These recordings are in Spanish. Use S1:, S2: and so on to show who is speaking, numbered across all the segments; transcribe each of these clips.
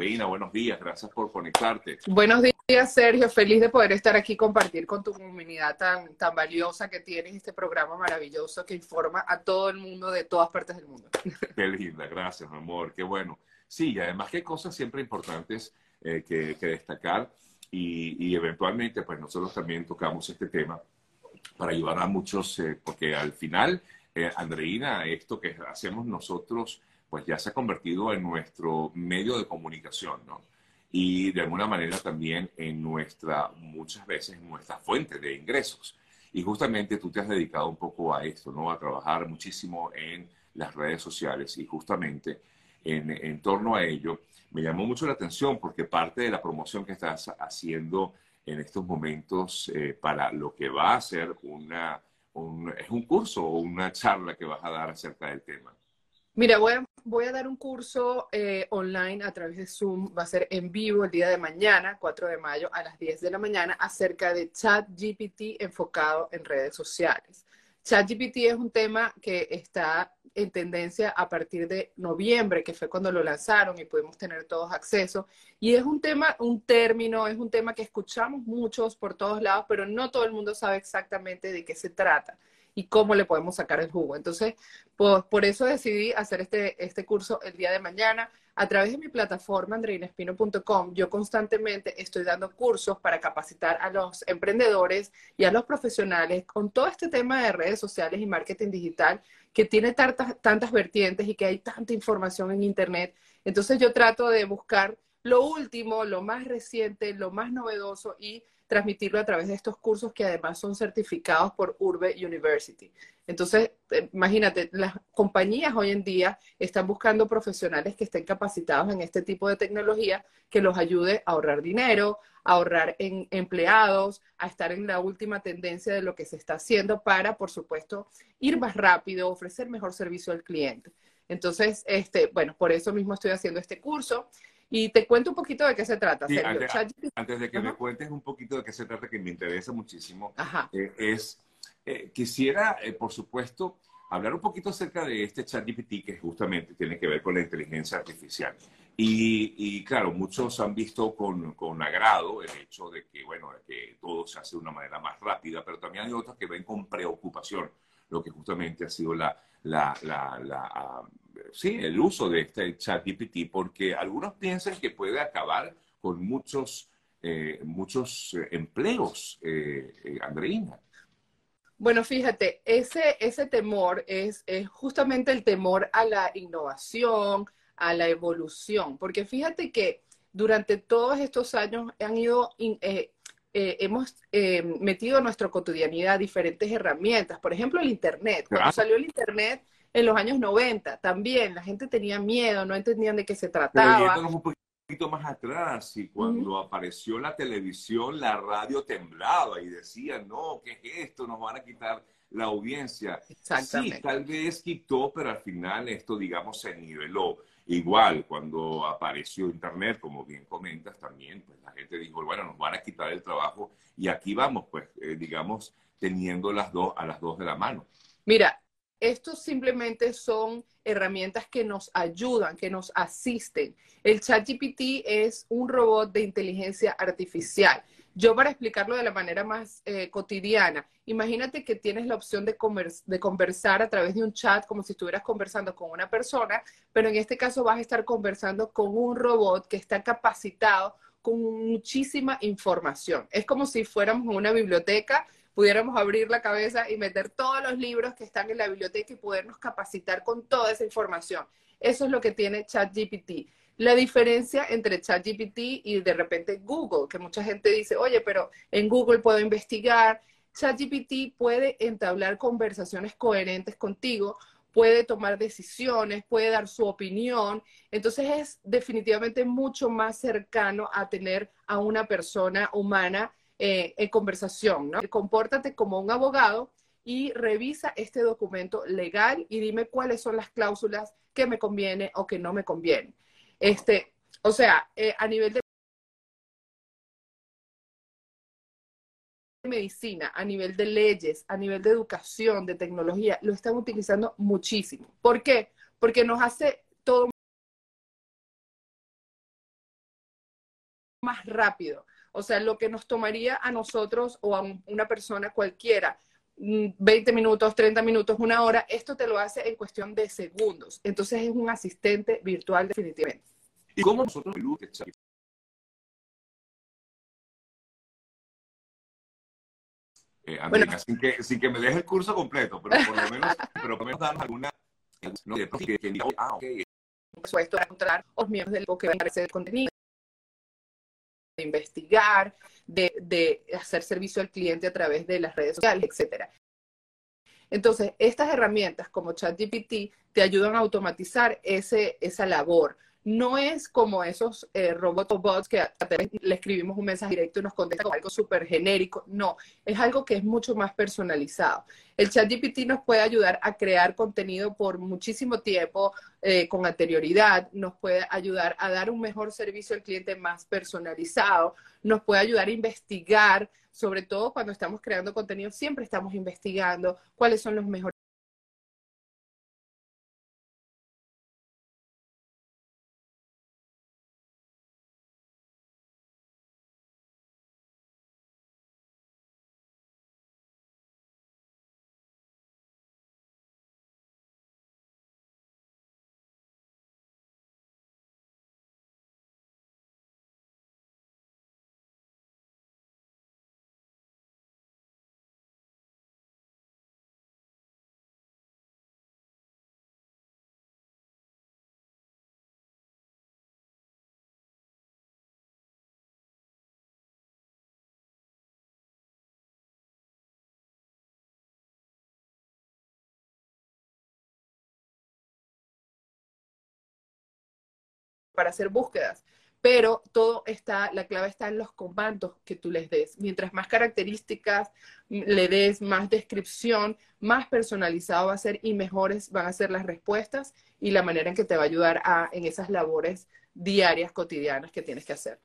S1: Andreina, buenos días, gracias por conectarte.
S2: Buenos días, Sergio. Feliz de poder estar aquí compartir con tu comunidad tan, tan valiosa que tienes este programa maravilloso que informa a todo el mundo de todas partes del mundo.
S1: Qué linda, gracias, mi amor, qué bueno. Sí, y además qué cosas siempre importantes eh, que, destacar y, y, eventualmente pues nosotros también tocamos este tema para ayudar a muchos, eh, porque al final, eh, Andreina, esto que hacemos nosotros pues ya se ha convertido en nuestro medio de comunicación, ¿no? Y de alguna manera también en nuestra, muchas veces, nuestra fuente de ingresos. Y justamente tú te has dedicado un poco a esto, ¿no? A trabajar muchísimo en las redes sociales y justamente en, torno a ello me llamó mucho la atención porque parte de la promoción que estás haciendo en estos momentos eh, para lo que va a ser una, un, es un curso o una charla que vas a dar acerca del tema.
S2: Mira, voy a, voy a dar un curso eh, online a través de Zoom, va a ser en vivo el día de mañana, 4 de mayo, a las 10 de la mañana, acerca de ChatGPT enfocado en redes sociales. ChatGPT es un tema que está en tendencia a partir de noviembre, que fue cuando lo lanzaron y pudimos tener todos acceso. Y es un tema, un término, es un tema que escuchamos muchos por todos lados, pero no todo el mundo sabe exactamente de qué se trata y cómo le podemos sacar el jugo. Entonces, por, por eso decidí hacer este, este curso el día de mañana. A través de mi plataforma andreinespino.com, yo constantemente estoy dando cursos para capacitar a los emprendedores y a los profesionales con todo este tema de redes sociales y marketing digital que tiene tantas, tantas vertientes y que hay tanta información en Internet. Entonces yo trato de buscar lo último, lo más reciente, lo más novedoso y transmitirlo a través de estos cursos que además son certificados por Urbe University. Entonces, eh, imagínate, las compañías hoy en día están buscando profesionales que estén capacitados en este tipo de tecnología que los ayude a ahorrar dinero, a ahorrar empleados, a estar en la última tendencia de lo que se está haciendo para, por supuesto, ir más rápido, ofrecer mejor servicio al cliente. Entonces, este, bueno, por eso mismo estoy haciendo este curso. Y te cuento un poquito de qué se trata.
S1: antes, de que me cuentes un poquito de qué se trata, que me interesa muchísimo, eh, es, eh, quisiera, eh, por supuesto, hablar un poquito acerca de este ChatGPT que justamente tiene que ver con la inteligencia artificial. Y, y claro, muchos han visto con, con, agrado el hecho de que, bueno, que todo se hace de una manera más rápida, pero también hay otros que ven con preocupación lo que justamente ha sido la, la, la, la sí, el uso de este chat GPT, porque algunos piensan que puede acabar con muchos, eh, muchos eh, empleos, eh, Andreina.
S2: Bueno, fíjate, ese, ese temor es, justamente el temor a la innovación, a la evolución, porque fíjate que durante todos estos años han ido, hemos metido en nuestra cotidianidad diferentes herramientas, por ejemplo, el Internet. Cuando salió el Internet, en los años 90 también. La gente tenía miedo, no entendían de qué se trataba.
S1: Pero un poquito más atrás, y cuando apareció la televisión, la radio temblaba y decía, no, ¿qué es esto? Nos van a quitar la audiencia.
S2: Exactamente.
S1: Sí, tal vez quitó, pero al final esto, digamos, se niveló. Igual, cuando apareció Internet, como bien comentas también, pues la gente dijo, bueno, nos van a quitar el trabajo y aquí vamos, pues, eh, digamos, teniendo las dos a las dos de la mano.
S2: Mira, estos simplemente son herramientas que nos ayudan, que nos asisten. El ChatGPT es un robot de inteligencia artificial. Yo para explicarlo de la manera más eh, cotidiana, imagínate que tienes la opción de, de conversar a través de un chat como si estuvieras conversando con una persona, pero en este caso vas a estar conversando con un robot que está capacitado con muchísima información. Es como si fuéramos en una biblioteca pudiéramos abrir la cabeza y meter todos los libros que están en la biblioteca y podernos capacitar con toda esa información. Eso es lo que tiene ChatGPT. La diferencia entre ChatGPT y de repente Google, que mucha gente dice, oye, pero en Google puedo investigar. ChatGPT puede entablar conversaciones coherentes contigo, puede tomar decisiones, puede dar su opinión. Entonces es definitivamente mucho más cercano a tener a una persona humana eh, en conversación, ¿no? Compórtate como un abogado y revisa este documento legal y dime cuáles son las cláusulas que me conviene o que no me conviene. Este, o sea, eh, a nivel de medicina, a nivel de leyes, a nivel de educación, de tecnología, lo están utilizando muchísimo. ¿Por qué? Porque nos hace todo más rápido. O sea, lo que nos tomaría a nosotros o a una persona cualquiera 20 mm, minutos, 30 minutos, una hora, esto te lo hace en cuestión de segundos. Entonces es un asistente virtual definitivamente.
S1: ¿Y cómo nosotros eh, Andrea, sin, que, sin que me deje el curso completo, pero por lo menos, pero por lo menos darnos alguna no, que, que, ah, ok.
S2: Por supuesto, encontrar los miembros del que van a hacer contenido, de investigar, de, hacer servicio al cliente a través de las redes sociales, etcétera. Entonces, estas herramientas como ChatGPT te ayudan a automatizar ese, esa labor no es como esos eh, robots o bots que le escribimos un mensaje directo y nos contesta como algo súper genérico. No, es algo que es mucho más personalizado. El chat GPT nos puede ayudar a crear contenido por muchísimo tiempo, eh, con anterioridad, nos puede ayudar a dar un mejor servicio al cliente más personalizado, nos puede ayudar a investigar, sobre todo cuando estamos creando contenido, siempre estamos investigando cuáles son los mejores para hacer búsquedas, pero todo está, la clave está en los comandos que tú les des. Mientras más características le des, más descripción, más personalizado va a ser y mejores van a ser las respuestas y la manera en que te va a ayudar a, en esas labores diarias, cotidianas que tienes que hacer.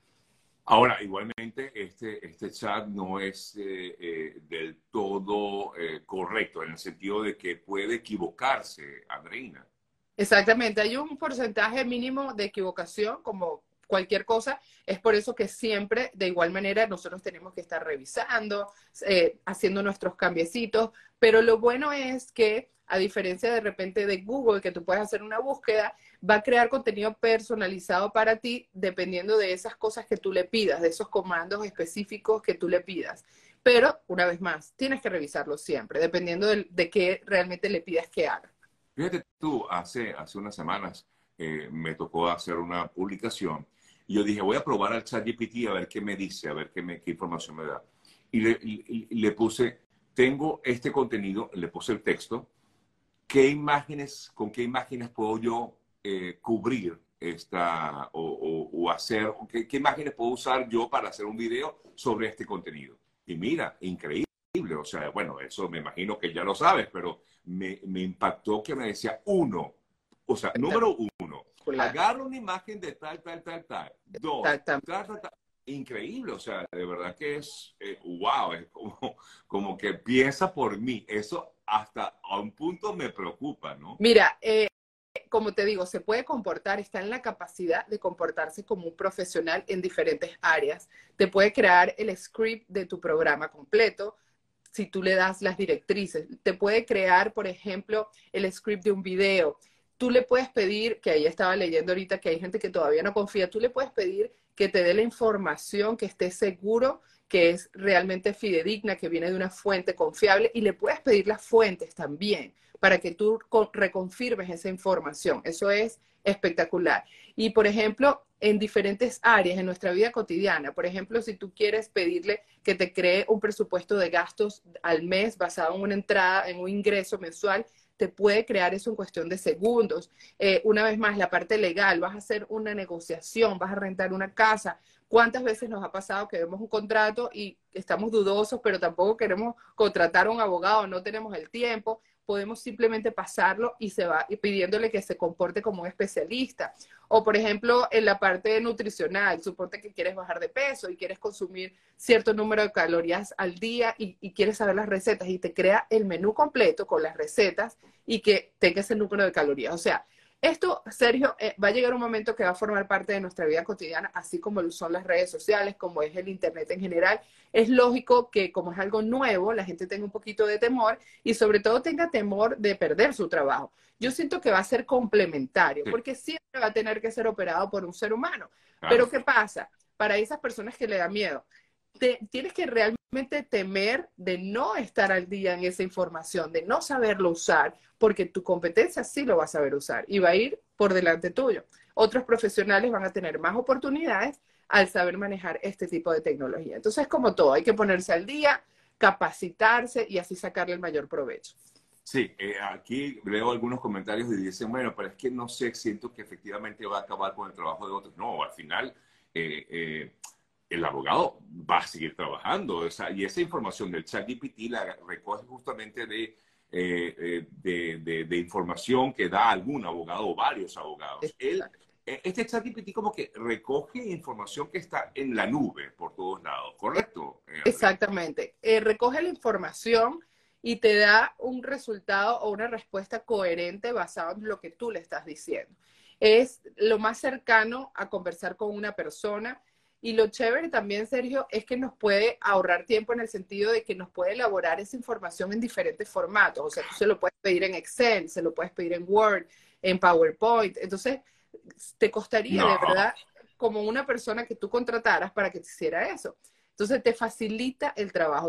S1: Ahora, igualmente, este, este chat no es eh, eh, del todo eh, correcto en el sentido de que puede equivocarse, Andreina.
S2: Exactamente, hay un porcentaje mínimo de equivocación, como cualquier cosa. Es por eso que siempre, de igual manera, nosotros tenemos que estar revisando, eh, haciendo nuestros cambiecitos. Pero lo bueno es que, a diferencia de repente de Google, que tú puedes hacer una búsqueda, va a crear contenido personalizado para ti dependiendo de esas cosas que tú le pidas, de esos comandos específicos que tú le pidas. Pero, una vez más, tienes que revisarlo siempre, dependiendo de, de qué realmente le pidas que haga.
S1: Fíjate tú, hace, hace unas semanas eh, me tocó hacer una publicación y yo dije, voy a probar al chat GPT a ver qué me dice, a ver qué, me, qué información me da. Y le, puse, tengo este contenido, le puse el texto, ¿qué imágenes, con qué imágenes puedo yo eh, cubrir esta o, o, hacer, qué, qué imágenes puedo usar yo para hacer un video sobre este contenido? Y mira, increíble. O sea, bueno, eso me imagino que ya lo sabes, pero me, me impactó que me decía uno. O sea, número uno. Agarra una imagen de tal, tal, tal, tal. Dos. Increíble, o sea, de verdad que es, eh, wow, es como, como que piensa por mí. Eso hasta a un punto me preocupa, ¿no?
S2: Mira, eh, como te digo, se puede comportar, está en la capacidad de comportarse como un profesional en diferentes áreas. Te puede crear el script de tu programa completo, si tú le das las directrices. Te puede crear, por ejemplo, el script de un video. Tú le puedes pedir, que ahí estaba leyendo ahorita que hay gente que todavía no confía, tú le puedes pedir que te dé la información que esté seguro que es realmente fidedigna, que viene de una fuente confiable y le puedes pedir las fuentes también para que tú reconfirmes esa información. Eso es espectacular. Y por ejemplo, en diferentes áreas en nuestra vida cotidiana, por ejemplo, si tú quieres pedirle que te cree un presupuesto de gastos al mes basado en una entrada, en un ingreso mensual, te puede crear eso en cuestión de segundos. Eh, una vez más, la parte legal, vas a hacer una negociación, vas a rentar una casa. ¿Cuántas veces nos ha pasado que vemos un contrato y estamos dudosos, pero tampoco queremos contratar a un abogado, no tenemos el tiempo? Podemos simplemente pasarlo y se va pidiéndole que se comporte como un especialista. O, por ejemplo, en la parte nutricional, suponte que quieres bajar de peso y quieres consumir cierto número de calorías al día y, y, quieres saber las recetas y te crea el menú completo con las recetas y que tenga ese número de calorías. O sea, Esto, Sergio, eh, va a llegar un momento que va a formar parte de nuestra vida cotidiana, así como lo son las redes sociales, como es el Internet en general. Es lógico que como es algo nuevo, la gente tenga un poquito de temor y sobre todo tenga temor de perder su trabajo. Yo siento que va a ser complementario, porque siempre va a tener que ser operado por un ser humano. Pero ¿qué pasa? Para esas personas que le da miedo, tienes que realmente temer de no estar al día en esa información, de no saberlo usar, porque tu competencia sí lo va a saber usar y va a ir por delante tuyo. Otros profesionales van a tener más oportunidades al saber manejar este tipo de tecnología. Entonces, como todo, hay que ponerse al día, capacitarse y así sacarle el mayor provecho.
S1: Sí, eh, aquí leo algunos comentarios y dicen, bueno, pero es que no sé, siento que efectivamente va a acabar con el trabajo de otros. No, al final eh, eh, el abogado va a seguir trabajando. y esa información del chat GPT la recoge justamente de, eh, eh, de, información que da algún abogado o varios abogados. Él, eh, este chat GPT como que recoge información que está en la nube por todos lados, ¿correcto?
S2: Exactamente. recoge la información y te da un resultado o una respuesta coherente basado en lo que tú le estás diciendo. Es lo más cercano a conversar con una persona y lo chévere también, Sergio, es que nos puede ahorrar tiempo en el sentido de que nos puede elaborar esa información en diferentes formatos. O sea, tú se lo puedes pedir en Excel, se lo puedes pedir en Word, en PowerPoint. Entonces, te costaría de verdad como una persona que tú contrataras para que te hiciera eso. Entonces, te facilita el trabajo.